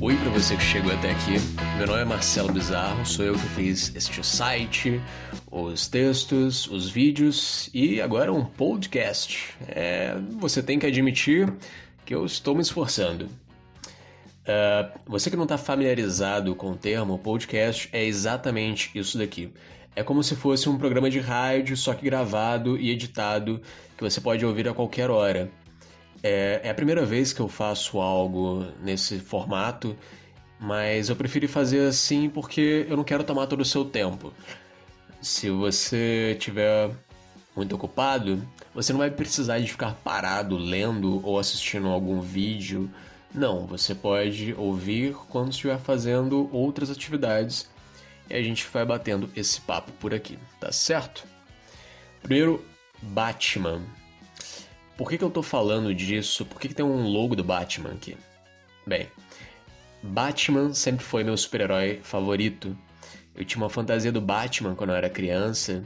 Oi para você que chegou até aqui. Meu nome é Marcelo Bizarro, sou eu que fiz este site, os textos, os vídeos e agora um podcast. É, você tem que admitir que eu estou me esforçando. Uh, você que não está familiarizado com o termo podcast é exatamente isso daqui. É como se fosse um programa de rádio, só que gravado e editado, que você pode ouvir a qualquer hora. É, é a primeira vez que eu faço algo nesse formato, mas eu preferi fazer assim porque eu não quero tomar todo o seu tempo. Se você tiver muito ocupado, você não vai precisar de ficar parado lendo ou assistindo algum vídeo. Não, você pode ouvir quando estiver fazendo outras atividades e a gente vai batendo esse papo por aqui, tá certo? Primeiro, Batman. Por que, que eu tô falando disso? Por que, que tem um logo do Batman aqui? Bem, Batman sempre foi meu super-herói favorito. Eu tinha uma fantasia do Batman quando eu era criança,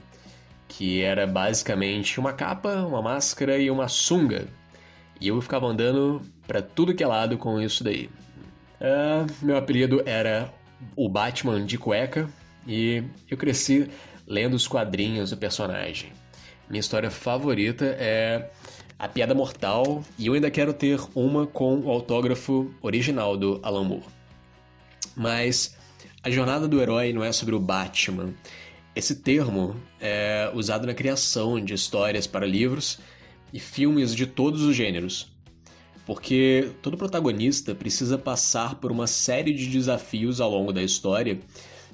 que era basicamente uma capa, uma máscara e uma sunga. E eu ficava andando para tudo que é lado com isso daí. Uh, meu apelido era o Batman de cueca e eu cresci lendo os quadrinhos do personagem. Minha história favorita é a Piada Mortal, e eu ainda quero ter uma com o autógrafo original do Alan Moore. Mas a jornada do herói não é sobre o Batman. Esse termo é usado na criação de histórias para livros e filmes de todos os gêneros. Porque todo protagonista precisa passar por uma série de desafios ao longo da história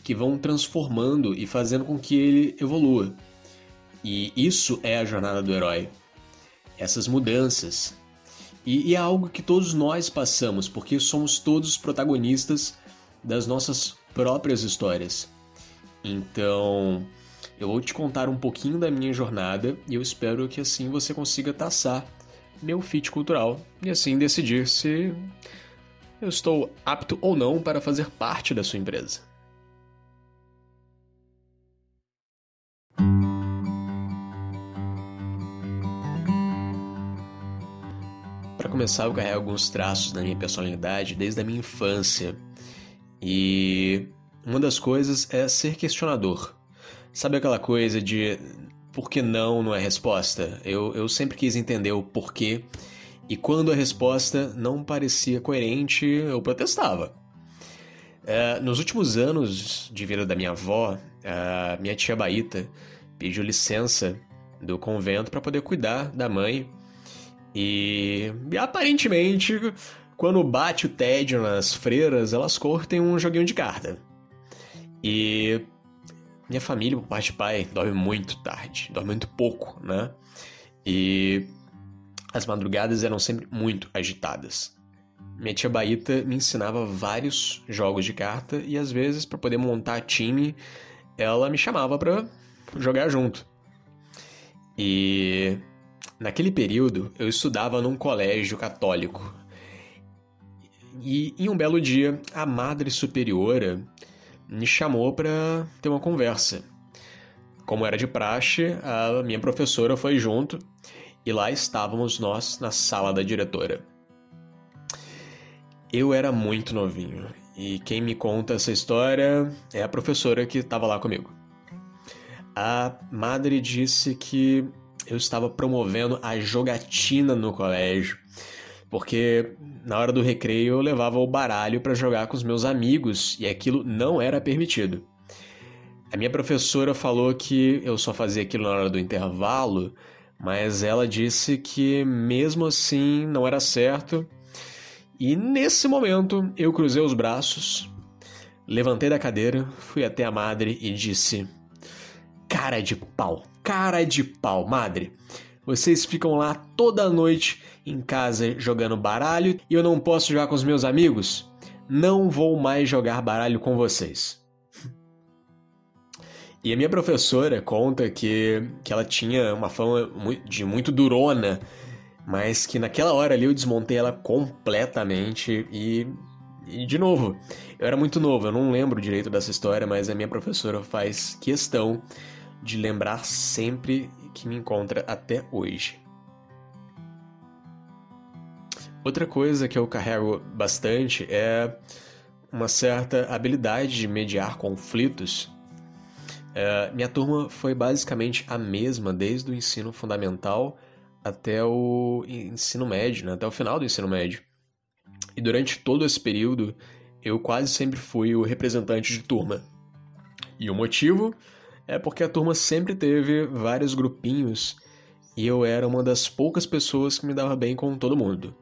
que vão transformando e fazendo com que ele evolua. E isso é a jornada do herói essas mudanças. E, e, é algo que todos nós passamos, porque somos todos protagonistas das nossas próprias histórias. Então, eu vou te contar um pouquinho da minha jornada e eu espero que assim você consiga taçar meu fit cultural e assim decidir se eu estou apto ou não para fazer parte da sua empresa. Para começar, eu carrego alguns traços da minha personalidade desde a minha infância. E uma das coisas é ser questionador. Sabe aquela coisa de por que não não é resposta? Eu, eu sempre quis entender o porquê. E quando a resposta não parecia coerente, eu protestava. É, nos últimos anos de vida da minha avó, a minha tia Baíta pediu licença do convento para poder cuidar da mãe e, e aparentemente, quando bate o tédio nas freiras, elas curtem um joguinho de carta. E minha família, por parte de pai, dorme muito tarde, dorme muito pouco, né? E as madrugadas eram sempre muito agitadas. Minha tia Baíta me ensinava vários jogos de carta e às vezes, para poder montar time, ela me chamava para jogar junto. E Naquele período, eu estudava num colégio católico. E em um belo dia, a Madre Superiora me chamou para ter uma conversa. Como era de praxe, a minha professora foi junto e lá estávamos nós na sala da diretora. Eu era muito novinho e quem me conta essa história é a professora que estava lá comigo. A madre disse que eu estava promovendo a jogatina no colégio, porque na hora do recreio eu levava o baralho para jogar com os meus amigos e aquilo não era permitido. A minha professora falou que eu só fazia aquilo na hora do intervalo, mas ela disse que mesmo assim não era certo. E nesse momento eu cruzei os braços, levantei da cadeira, fui até a madre e disse: Cara de pau, cara de pau, madre. Vocês ficam lá toda noite em casa jogando baralho e eu não posso jogar com os meus amigos? Não vou mais jogar baralho com vocês. E a minha professora conta que, que ela tinha uma fama de muito durona, mas que naquela hora ali eu desmontei ela completamente e, e de novo, eu era muito novo, eu não lembro direito dessa história, mas a minha professora faz questão de lembrar sempre que me encontra até hoje. Outra coisa que eu carrego bastante é uma certa habilidade de mediar conflitos. É, minha turma foi basicamente a mesma desde o ensino fundamental até o ensino médio, né? até o final do ensino médio. E durante todo esse período, eu quase sempre fui o representante de turma. E o motivo é porque a turma sempre teve vários grupinhos e eu era uma das poucas pessoas que me dava bem com todo mundo.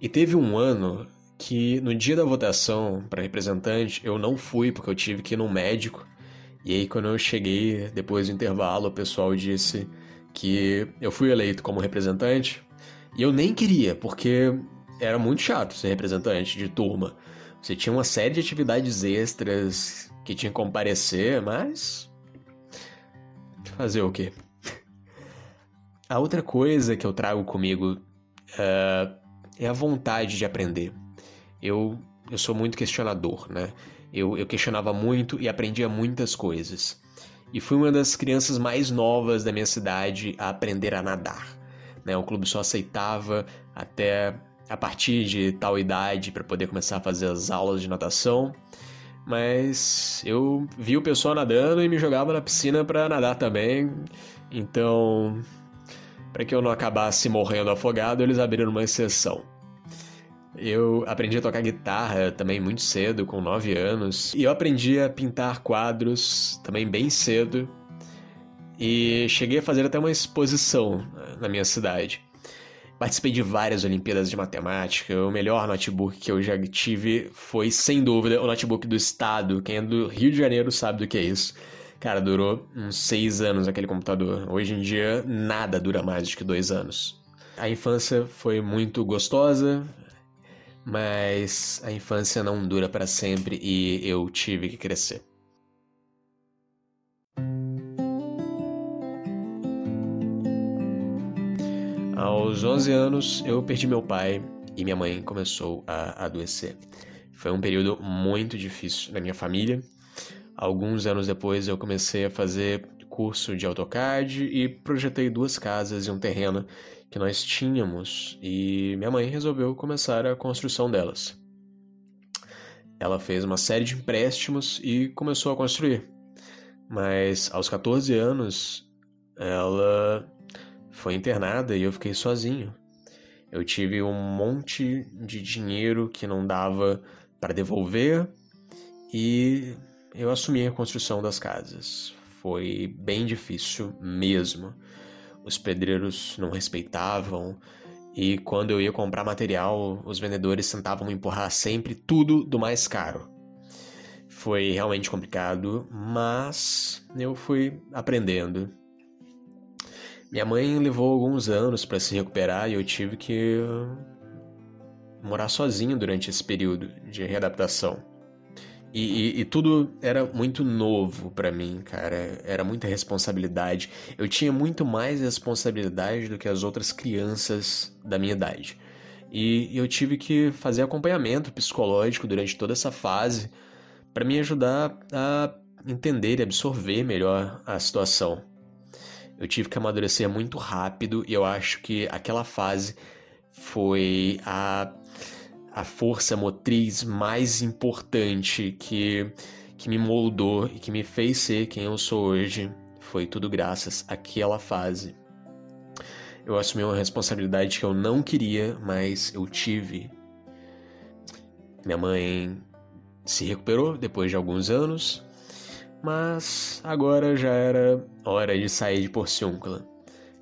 E teve um ano que no dia da votação para representante eu não fui porque eu tive que ir no médico. E aí quando eu cheguei depois do intervalo, o pessoal disse que eu fui eleito como representante e eu nem queria, porque era muito chato ser representante de turma. Você tinha uma série de atividades extras que tinha que comparecer, mas fazer o quê? A outra coisa que eu trago comigo uh, é a vontade de aprender. Eu, eu sou muito questionador, né? Eu, eu questionava muito e aprendia muitas coisas. E fui uma das crianças mais novas da minha cidade a aprender a nadar. Né? O clube só aceitava até a partir de tal idade para poder começar a fazer as aulas de natação. Mas eu vi o pessoal nadando e me jogava na piscina para nadar também. Então, para que eu não acabasse morrendo afogado, eles abriram uma exceção. Eu aprendi a tocar guitarra também muito cedo, com 9 anos. E eu aprendi a pintar quadros também bem cedo. E cheguei a fazer até uma exposição na minha cidade. Participei de várias Olimpíadas de Matemática. O melhor notebook que eu já tive foi, sem dúvida, o notebook do Estado. Quem é do Rio de Janeiro sabe do que é isso. Cara, durou uns seis anos aquele computador. Hoje em dia, nada dura mais do que dois anos. A infância foi muito gostosa, mas a infância não dura para sempre e eu tive que crescer. Aos 11 anos, eu perdi meu pai e minha mãe começou a adoecer. Foi um período muito difícil na minha família Alguns anos depois eu comecei a fazer curso de AutoCAD e projetei duas casas e um terreno que nós tínhamos e minha mãe resolveu começar a construção delas. Ela fez uma série de empréstimos e começou a construir. Mas aos 14 anos ela foi internada e eu fiquei sozinho. Eu tive um monte de dinheiro que não dava para devolver e eu assumi a construção das casas. Foi bem difícil mesmo. Os pedreiros não respeitavam e quando eu ia comprar material, os vendedores tentavam empurrar sempre tudo do mais caro. Foi realmente complicado, mas eu fui aprendendo. Minha mãe levou alguns anos para se recuperar e eu tive que morar sozinho durante esse período de readaptação. E, e, e, tudo era muito novo para mim, cara. Era muita responsabilidade. Eu tinha muito mais responsabilidade do que as outras crianças da minha idade. E eu tive que fazer acompanhamento psicológico durante toda essa fase para me ajudar a entender e absorver melhor a situação. Eu tive que amadurecer muito rápido e eu acho que aquela fase foi a a força motriz mais importante que, que me moldou e que me fez ser quem eu sou hoje. Foi tudo graças àquela fase. Eu assumi uma responsabilidade que eu não queria, mas eu tive. Minha mãe se recuperou depois de alguns anos, mas agora já era hora de sair de Porciúncula.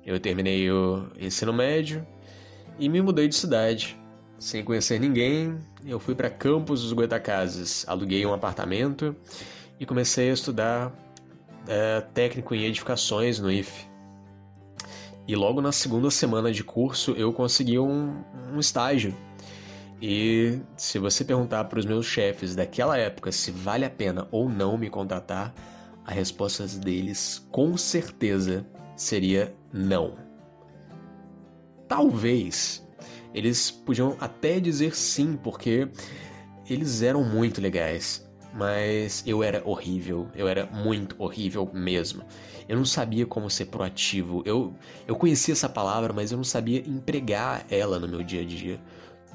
Eu terminei o ensino médio e me mudei de cidade. Sem conhecer ninguém, eu fui para Campos dos Goitacazes, aluguei um apartamento e comecei a estudar é, técnico em edificações no IF. E logo na segunda semana de curso eu consegui um, um estágio. E se você perguntar para os meus chefes daquela época se vale a pena ou não me contratar, a resposta deles com certeza seria não. Talvez eles podiam até dizer sim, porque eles eram muito legais. Mas eu era horrível, eu era muito horrível mesmo. eu não sabia como ser proativo. Eu, eu conhecia essa palavra, mas eu não sabia empregar ela no meu dia a dia.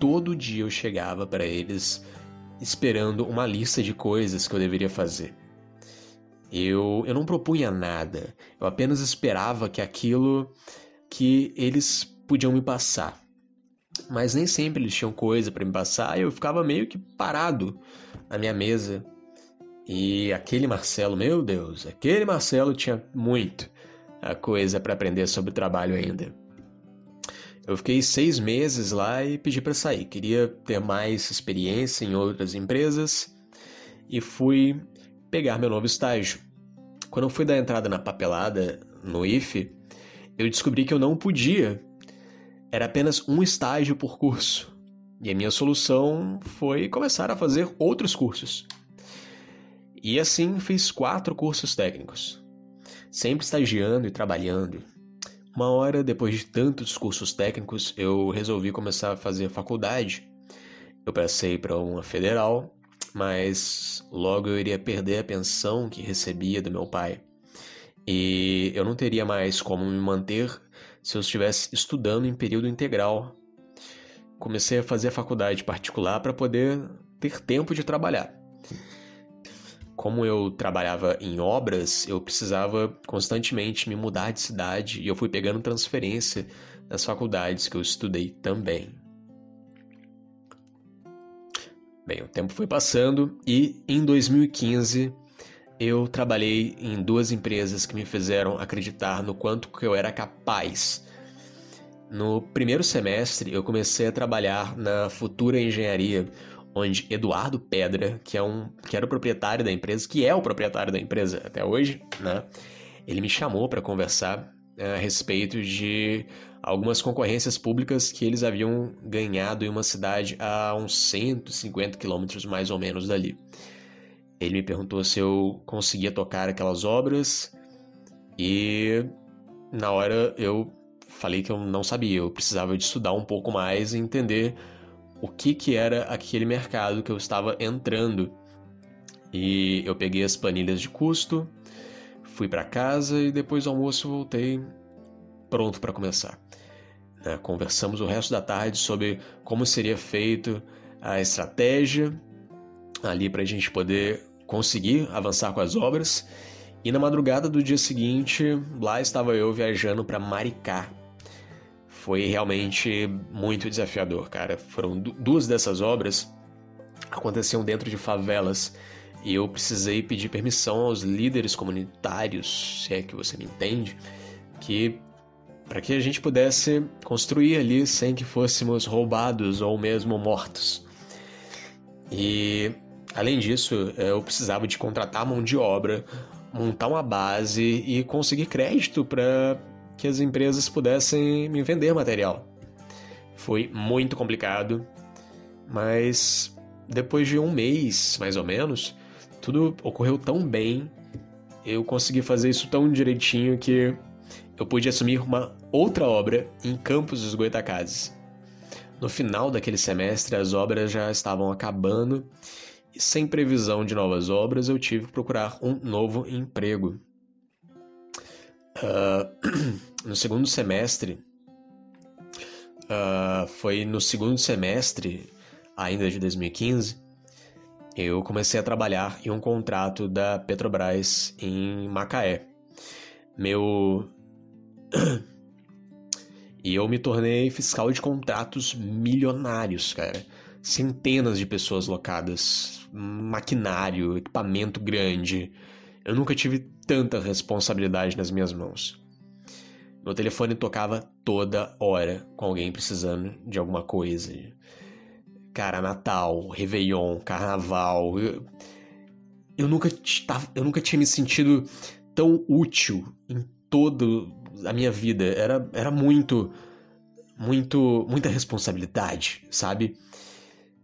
Todo dia eu chegava para eles esperando uma lista de coisas que eu deveria fazer. Eu, eu não propunha nada, eu apenas esperava que aquilo que eles podiam me passar. Mas nem sempre eles tinham coisa para me passar e eu ficava meio que parado na minha mesa. E aquele Marcelo, meu Deus, aquele Marcelo tinha muito a coisa para aprender sobre trabalho ainda. Eu fiquei seis meses lá e pedi para sair. Queria ter mais experiência em outras empresas e fui pegar meu novo estágio. Quando eu fui dar entrada na papelada no IFE, eu descobri que eu não podia. Era apenas um estágio por curso. E a minha solução foi começar a fazer outros cursos. E assim fiz quatro cursos técnicos, sempre estagiando e trabalhando. Uma hora depois de tantos cursos técnicos, eu resolvi começar a fazer faculdade. Eu passei para uma federal mas logo eu iria perder a pensão que recebia do meu pai. E eu não teria mais como me manter se eu estivesse estudando em período integral. Comecei a fazer a faculdade particular para poder ter tempo de trabalhar. Como eu trabalhava em obras, eu precisava constantemente me mudar de cidade e eu fui pegando transferência das faculdades que eu estudei também. Bem, o tempo foi passando e em 2015 eu trabalhei em duas empresas que me fizeram acreditar no quanto que eu era capaz. No primeiro semestre eu comecei a trabalhar na Futura Engenharia, onde Eduardo Pedra, que é um que era o proprietário da empresa, que é o proprietário da empresa até hoje, né? Ele me chamou para conversar a respeito de algumas concorrências públicas que eles haviam ganhado em uma cidade a uns 150 quilômetros mais ou menos dali. Ele me perguntou se eu conseguia tocar aquelas obras e na hora eu falei que eu não sabia, eu precisava de estudar um pouco mais e entender o que, que era aquele mercado que eu estava entrando. E eu peguei as planilhas de custo, fui para casa e depois do almoço voltei pronto para começar. Né? Conversamos o resto da tarde sobre como seria feito a estratégia ali para a gente poder conseguir avançar com as obras. E na madrugada do dia seguinte, lá estava eu viajando para Maricá. Foi realmente muito desafiador, cara. Foram duas dessas obras aconteciam dentro de favelas e eu precisei pedir permissão aos líderes comunitários, se é que você me entende, que para que a gente pudesse construir ali sem que fôssemos roubados ou mesmo mortos. E além disso, eu precisava de contratar mão de obra, montar uma base e conseguir crédito para que as empresas pudessem me vender material. Foi muito complicado, mas depois de um mês, mais ou menos, tudo ocorreu tão bem, eu consegui fazer isso tão direitinho que eu pude assumir uma outra obra em Campos dos Goitacazes. No final daquele semestre, as obras já estavam acabando e, sem previsão de novas obras, eu tive que procurar um novo emprego. Uh, no segundo semestre, uh, foi no segundo semestre ainda de 2015, eu comecei a trabalhar em um contrato da Petrobras em Macaé. Meu e eu me tornei fiscal de contratos milionários, cara. Centenas de pessoas locadas, maquinário, equipamento grande. Eu nunca tive tanta responsabilidade nas minhas mãos. Meu telefone tocava toda hora com alguém precisando de alguma coisa. Cara, Natal, Réveillon, Carnaval. Eu, eu, nunca, eu nunca tinha me sentido tão útil em todo a minha vida. Era, era muito, muito, muita responsabilidade, sabe?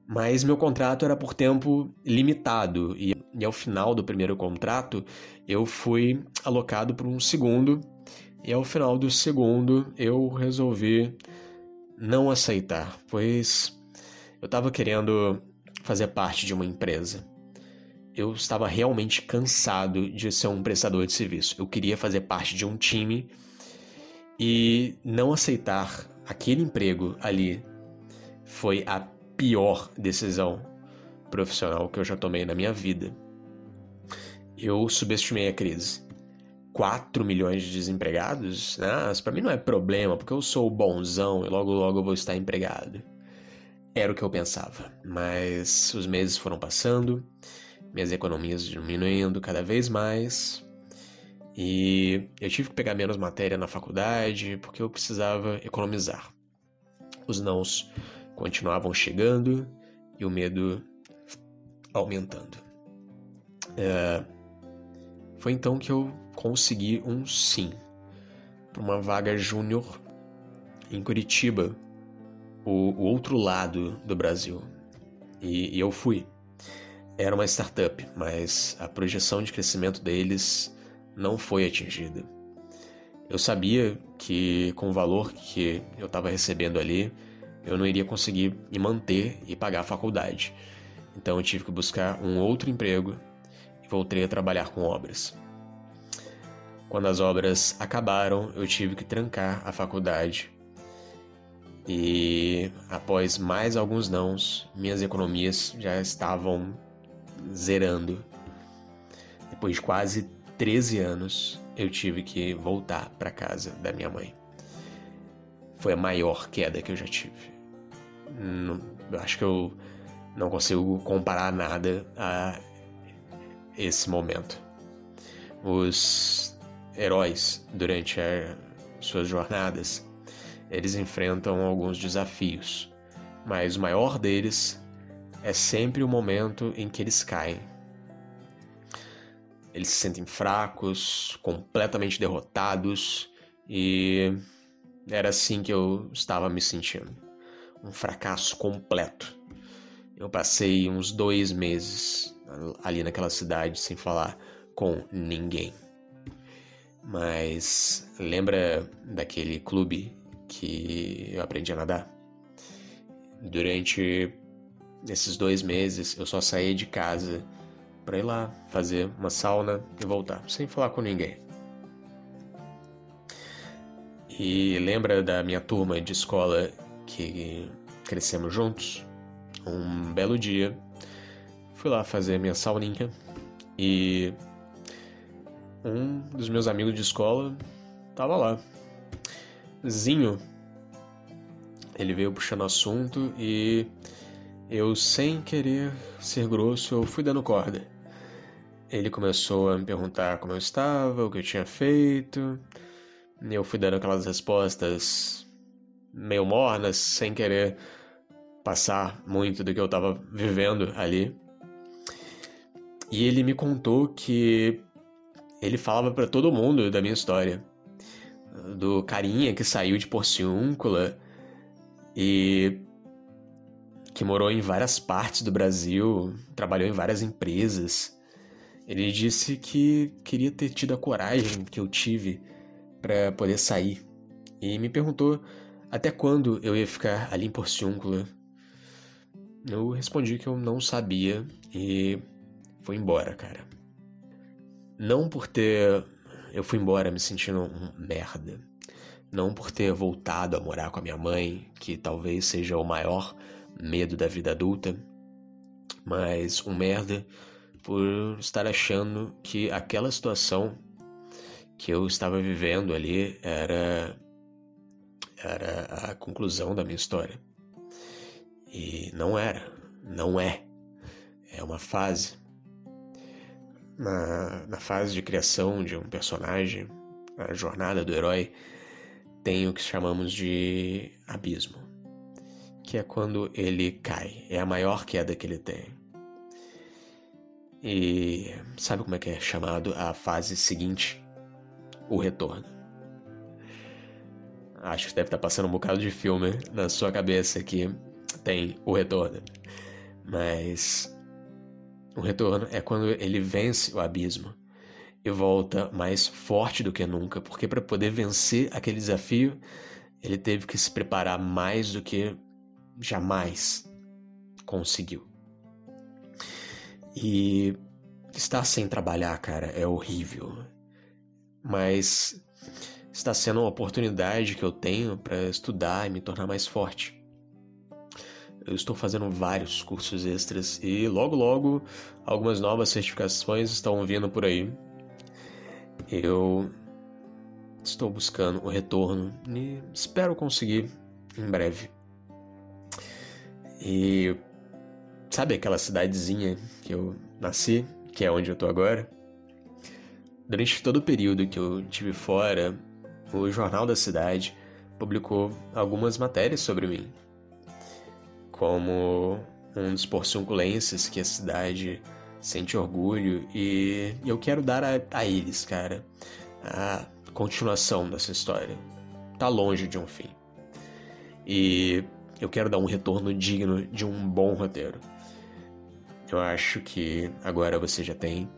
Mas meu contrato era por tempo limitado e, e ao final do primeiro contrato eu fui alocado para um segundo e ao final do segundo eu resolvi não aceitar, pois eu estava querendo fazer parte de uma empresa. eu estava realmente cansado de ser um prestador de serviço. Eu queria fazer parte de um time e não aceitar aquele emprego ali foi a pior decisão profissional que eu já tomei na minha vida. Eu subestimei a crise. 4 milhões de desempregados? Né? Para mim não é problema, porque eu sou bonzão e logo logo eu vou estar empregado. Era o que eu pensava, mas os meses foram passando minhas economias diminuindo cada vez mais. E eu tive que pegar menos matéria na faculdade porque eu precisava economizar. Os nãos continuavam chegando e o medo aumentando. É... Foi então que eu consegui um sim para uma vaga júnior em Curitiba, o, o, outro lado do Brasil. E, e eu fui era uma startup, mas a projeção de crescimento deles não foi atingida. Eu sabia que com o valor que eu estava recebendo ali, eu não iria conseguir me manter e pagar a faculdade. Então eu tive que buscar um outro emprego e voltei a trabalhar com obras. Quando as obras acabaram, eu tive que trancar a faculdade. E após mais alguns nãos, minhas economias já estavam zerando. Depois de quase 13 anos, eu tive que voltar para casa da minha mãe. Foi a maior queda que eu já tive. Acho que eu não consigo comparar nada a esse momento. Os heróis, durante suas jornadas, eles enfrentam alguns desafios, mas o maior deles é sempre o momento em que eles caem. Eles se sentem fracos, completamente derrotados e era assim que eu estava me sentindo. Um fracasso completo. Eu passei uns dois meses ali naquela cidade sem falar com ninguém. Mas lembra daquele clube que eu aprendi a nadar? Durante Nesses dois meses eu só saía de casa para ir lá fazer uma sauna e voltar, sem falar com ninguém. E lembra da minha turma de escola que crescemos juntos? Um belo dia, fui lá fazer minha sauninha e um dos meus amigos de escola tava lá. Zinho. Ele veio puxando assunto e eu, sem querer ser grosso, eu fui dando corda. Ele começou a me perguntar como eu estava, o que eu tinha feito. Eu fui dando aquelas respostas meio mornas, sem querer passar muito do que eu estava vivendo ali. E ele me contou que ele falava para todo mundo da minha história. Do carinha que saiu de Porciúncula e que morou em várias partes do Brasil, trabalhou em várias empresas. Ele disse que queria ter tido a coragem que eu tive para poder sair e me perguntou até quando eu ia ficar ali em Porciúncula. Eu respondi que eu não sabia e fui embora, cara. Não por ter. Eu fui embora me sentindo um merda. Não por ter voltado a morar com a minha mãe, que talvez seja o maior medo da vida adulta, mas um merda por estar achando que aquela situação que eu estava vivendo ali era era a conclusão da minha história. E não era, não é. É uma fase. Na, na fase de criação de um personagem, a jornada do herói tem o que chamamos de abismo que é quando ele cai. É a maior queda que ele tem. E sabe como é que é chamado a fase seguinte? O retorno. Acho que deve estar passando um bocado de filme na sua cabeça que tem o retorno. Mas o retorno é quando ele vence o abismo e volta mais forte do que nunca, porque para poder vencer aquele desafio, ele teve que se preparar mais do que jamais conseguiu. E estar sem trabalhar, cara, é horrível. Mas está sendo uma oportunidade que eu tenho para estudar e me tornar mais forte. Eu estou fazendo vários cursos extras e logo logo algumas novas certificações estão vindo por aí. Eu estou buscando o retorno e espero conseguir em breve. E sabe aquela cidadezinha que eu nasci, que é onde eu tô agora? Durante todo o período que eu tive fora, o Jornal da Cidade publicou algumas matérias sobre mim, como um dos porciunculenses que a cidade sente orgulho e eu quero dar a, a eles, cara, a continuação dessa história. Tá longe de um fim. E eu quero dar um retorno digno de um bom roteiro. Eu acho que agora você já tem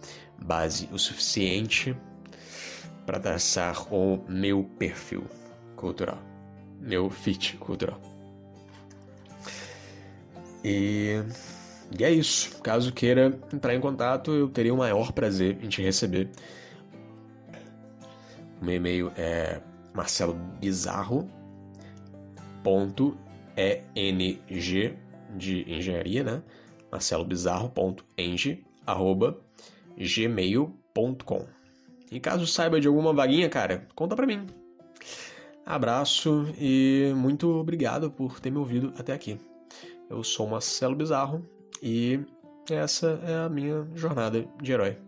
base o suficiente para traçar o meu perfil cultural, meu fit cultural. E, e é isso. Caso queira entrar em contato, eu teria o maior prazer em te receber. O meu e-mail é marcelobizarro.eng de engenharia, né? marcelobizarro.eng arroba gmail.com e caso saiba de alguma vaguinha, cara, conta pra mim. Abraço e muito obrigado por ter me ouvido até aqui. Eu sou Marcelo Bizarro e essa é a minha jornada de herói.